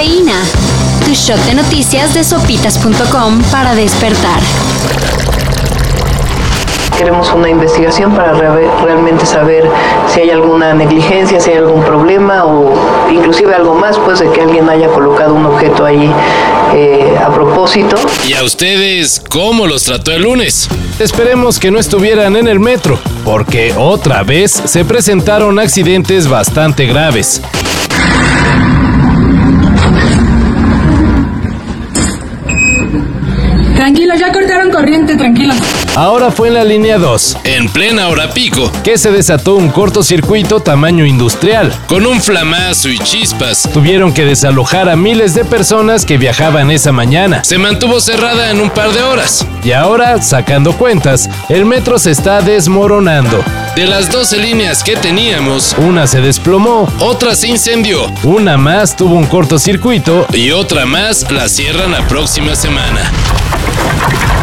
Cafeína. Tu shot de noticias de sopitas.com para despertar. Queremos una investigación para realmente saber si hay alguna negligencia, si hay algún problema o inclusive algo más, pues de que alguien haya colocado un objeto ahí eh, a propósito. ¿Y a ustedes cómo los trató el lunes? Esperemos que no estuvieran en el metro, porque otra vez se presentaron accidentes bastante graves. Tranquilo, ya cortaron corriente, tranquilo. Ahora fue en la línea 2, en plena hora pico, que se desató un cortocircuito tamaño industrial. Con un flamazo y chispas, tuvieron que desalojar a miles de personas que viajaban esa mañana. Se mantuvo cerrada en un par de horas. Y ahora, sacando cuentas, el metro se está desmoronando. De las 12 líneas que teníamos, una se desplomó, otra se incendió, una más tuvo un cortocircuito y otra más la cierran la próxima semana.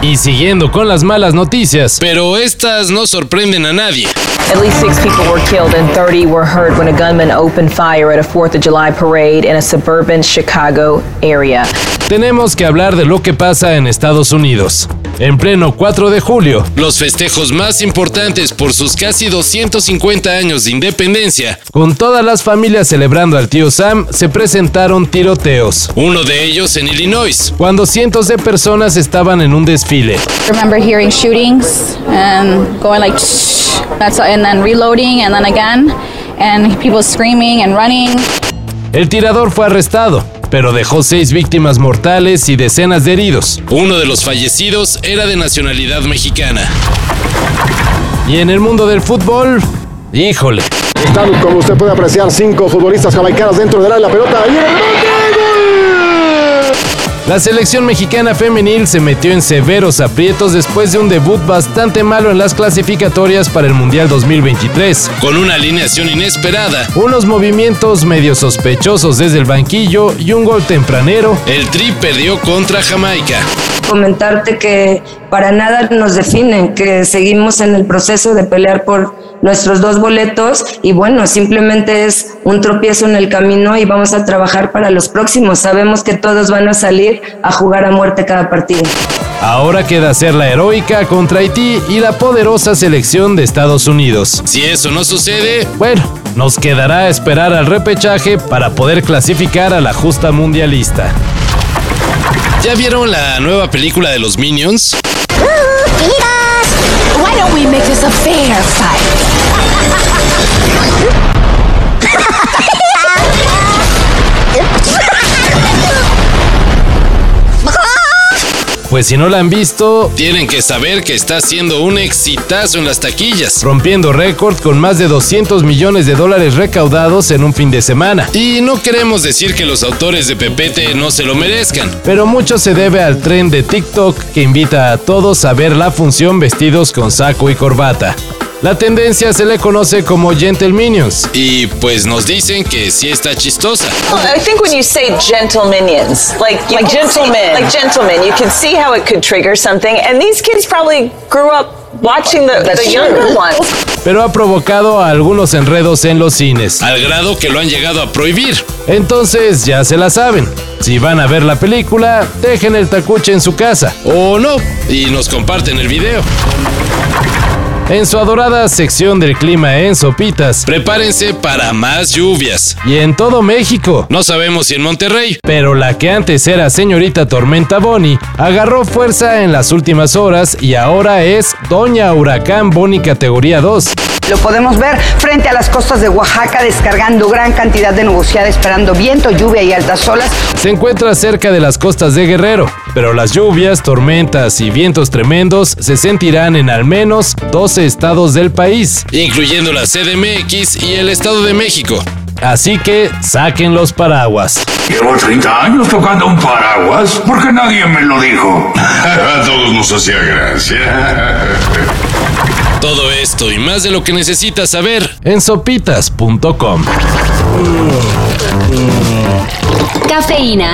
Y siguiendo con las malas noticias. Pero estas no sorprenden a nadie. At least six people were killed and 30 were hurt when a gunman opened fire at a 4th of July parade in a suburban Chicago area. Tenemos que hablar de lo que pasa en Estados Unidos. En pleno 4 de julio, los festejos más importantes por sus casi 250 años de independencia, con todas las familias celebrando al tío Sam, se presentaron tiroteos. Uno de ellos en Illinois, cuando cientos de personas estaban en un desfile. Remember hearing shootings and going like that's and then reloading and then again and people screaming and running. El tirador fue arrestado, pero dejó seis víctimas mortales y decenas de heridos. Uno de los fallecidos era de nacionalidad mexicana. Y en el mundo del fútbol, híjole. Están, como usted puede apreciar, cinco futbolistas jamaicanos dentro del área. La pelota ahí la selección mexicana femenil se metió en severos aprietos después de un debut bastante malo en las clasificatorias para el Mundial 2023. Con una alineación inesperada, unos movimientos medio sospechosos desde el banquillo y un gol tempranero, el Tri perdió contra Jamaica. Comentarte que para nada nos definen, que seguimos en el proceso de pelear por nuestros dos boletos y bueno, simplemente es un tropiezo en el camino y vamos a trabajar para los próximos. Sabemos que todos van a salir a jugar a muerte cada partido. Ahora queda ser la heroica contra Haití y la poderosa selección de Estados Unidos. Si eso no sucede, bueno, nos quedará esperar al repechaje para poder clasificar a la justa mundialista. ¿Ya vieron la nueva película de los Minions? Why Pues si no la han visto, tienen que saber que está haciendo un exitazo en las taquillas, rompiendo récord con más de 200 millones de dólares recaudados en un fin de semana. Y no queremos decir que los autores de Pepete no se lo merezcan, pero mucho se debe al tren de TikTok que invita a todos a ver la función vestidos con saco y corbata. La tendencia se le conoce como Gentle Minions. Y pues nos dicen que sí está chistosa. I think when you say gentle minions, like, like gentlemen, like gentlemen, you can see how it could trigger something. And these kids probably grew up watching the, the younger ones. Pero ha provocado algunos enredos en los cines. Al grado que lo han llegado a prohibir. Entonces ya se la saben. Si van a ver la película, dejen el tacuche en su casa. O no, y nos comparten el video. En su adorada sección del clima en Sopitas, prepárense para más lluvias. Y en todo México. No sabemos si en Monterrey. Pero la que antes era señorita Tormenta Bonnie agarró fuerza en las últimas horas y ahora es Doña Huracán Bonnie categoría 2. Lo podemos ver frente a las costas de Oaxaca descargando gran cantidad de nubosidad esperando viento, lluvia y altas olas. Se encuentra cerca de las costas de Guerrero, pero las lluvias, tormentas y vientos tremendos se sentirán en al menos 12 estados del país, incluyendo la CDMX y el Estado de México. Así que saquen los paraguas. Llevo 30 años tocando un paraguas porque nadie me lo dijo. A todos nos hacía gracia. Todo esto y más de lo que necesitas saber en sopitas.com. Cafeína.